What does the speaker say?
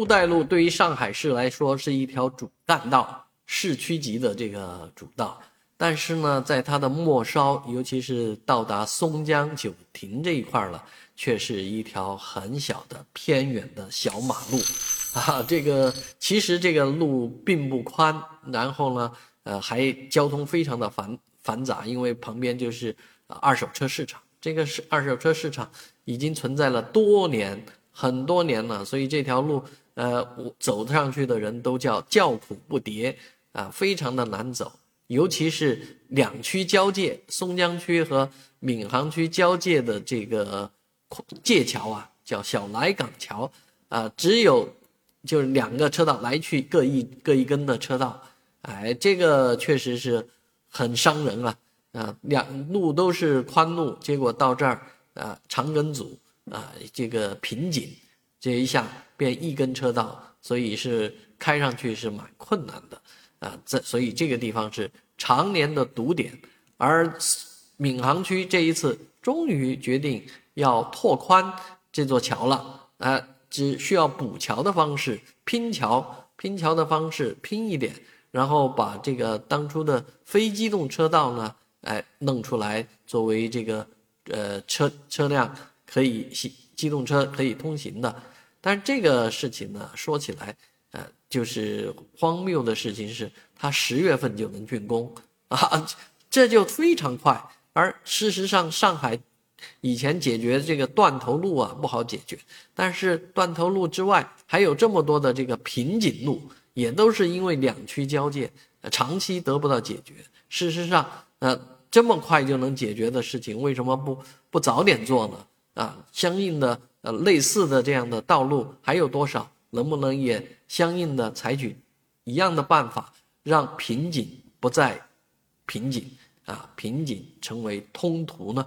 布袋路对于上海市来说是一条主干道，市区级的这个主道。但是呢，在它的末梢，尤其是到达松江九亭这一块了，却是一条很小的偏远的小马路，啊，这个其实这个路并不宽，然后呢，呃，还交通非常的繁繁杂，因为旁边就是二手车市场。这个是二手车市场已经存在了多年，很多年了，所以这条路，呃，我走上去的人都叫叫苦不迭啊，非常的难走，尤其是两区交界，松江区和闵行区交界的这个界桥啊，叫小来港桥啊，只有就是两个车道来去各一各一根的车道，哎，这个确实是很伤人啊。啊，两路都是宽路，结果到这儿啊，长梗阻啊，这个瓶颈，这一下变一根车道，所以是开上去是蛮困难的啊。这所以这个地方是常年的堵点，而闵行区这一次终于决定要拓宽这座桥了啊，只需要补桥的方式，拼桥，拼桥的方式拼一点，然后把这个当初的非机动车道呢。哎，弄出来作为这个呃车车辆可以行机动车可以通行的，但是这个事情呢，说起来呃就是荒谬的事情是，它十月份就能竣工啊，这就非常快。而事实上，上海以前解决这个断头路啊不好解决，但是断头路之外还有这么多的这个瓶颈路，也都是因为两区交界长期得不到解决。事实上。呃，这么快就能解决的事情，为什么不不早点做呢？啊，相应的呃类似的这样的道路还有多少？能不能也相应的采取一样的办法，让瓶颈不再瓶颈啊，瓶颈成为通途呢？